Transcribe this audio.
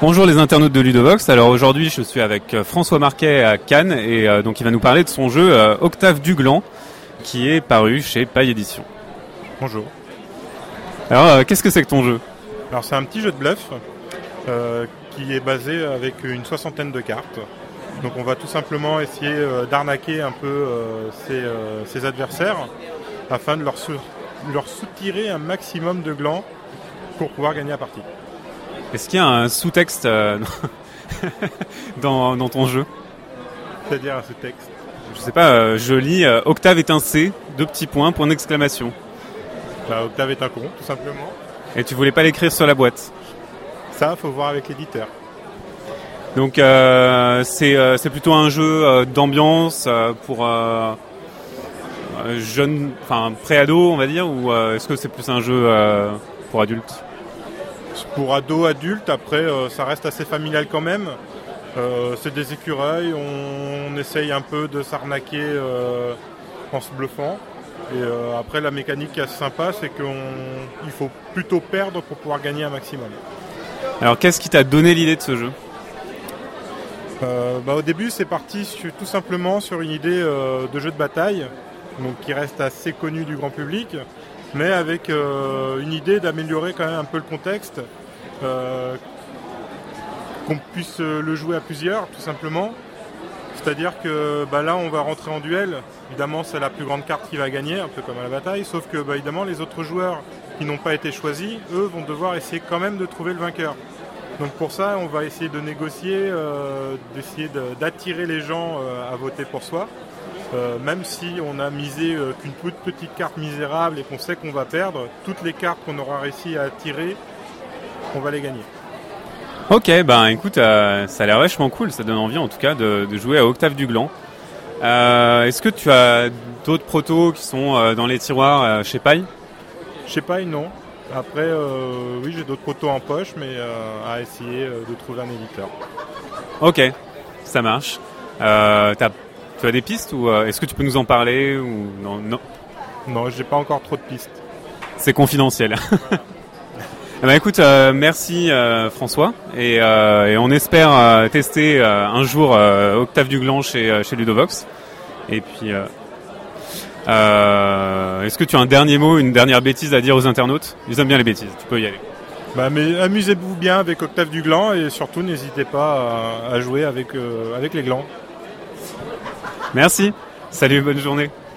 Bonjour les internautes de Ludovox. Alors aujourd'hui, je suis avec euh, François Marquet à Cannes et euh, donc il va nous parler de son jeu euh, Octave du Gland qui est paru chez Paille Édition. Bonjour. Alors qu'est-ce que c'est que ton jeu? Alors c'est un petit jeu de bluff qui est basé avec une soixantaine de cartes. Donc on va tout simplement essayer d'arnaquer un peu ses, adversaires afin de leur, leur soutirer un maximum de glands pour pouvoir gagner la partie. Est-ce qu'il y a un sous-texte euh, dans, ton jeu C'est-à-dire un sous-texte Je sais pas, euh, je lis euh, Octave est un C, deux petits points, point d'exclamation. Bah, Octave est un con, tout simplement. Et tu voulais pas l'écrire sur la boîte Ça, faut voir avec l'éditeur. Donc c'est plutôt un jeu d'ambiance pour jeunes, enfin pré-ado on va dire, ou est-ce que c'est plus un jeu pour adultes pour ados, adultes, après euh, ça reste assez familial quand même. Euh, c'est des écureuils, on, essaye un peu de s'arnaquer euh, en se bluffant. Et après la mécanique qui est assez sympa, c'est qu'il faut plutôt perdre pour pouvoir gagner un maximum. Alors qu'est-ce qui t'a donné l'idée de ce jeu? Bah, Au début c'est parti tout simplement sur une idée de jeu de bataille, donc qui reste assez connu du grand public mais avec euh, une idée d'améliorer quand même un peu le contexte, euh, qu'on puisse le jouer à plusieurs, tout simplement. C'est-à-dire que bah, là, on va rentrer en duel. Évidemment, c'est la plus grande carte qui va gagner, un peu comme à la bataille. Sauf que, bah, évidemment, les autres joueurs qui n'ont pas été choisis, eux, vont devoir essayer quand même de trouver le vainqueur. Donc pour ça, on va essayer de négocier, euh, d'essayer d'attirer les gens à voter pour soi. Euh, même si on a misé euh, qu'une toute petite carte misérable et qu'on sait qu'on va perdre, toutes les cartes qu'on aura réussi à tirer, on va les gagner. Ok, ben écoute, euh, ça a l'air vachement cool, ça donne envie en tout cas de, jouer à Octave du Gland. Est-ce que tu as d'autres protos qui sont dans les tiroirs chez Paille Chez Paille, non. Après, oui, j'ai d'autres protos en poche, mais à essayer de trouver un éditeur. Ok, ça marche. Tu as des pistes ou euh, est-ce que tu peux nous en parler ou non Non, non j'ai pas encore trop de pistes. C'est confidentiel. eh ben, écoute, euh, merci euh, François et, on espère tester un jour Octave du Gland chez, chez Ludovox. Et puis, est-ce que tu as un dernier mot, une dernière bêtise à dire aux internautes? Ils aiment bien les bêtises, tu peux y aller. Bah, mais amusez-vous bien avec Octave du Gland et surtout n'hésitez pas à, jouer avec, avec les glands. Merci. Salut, bonne journée.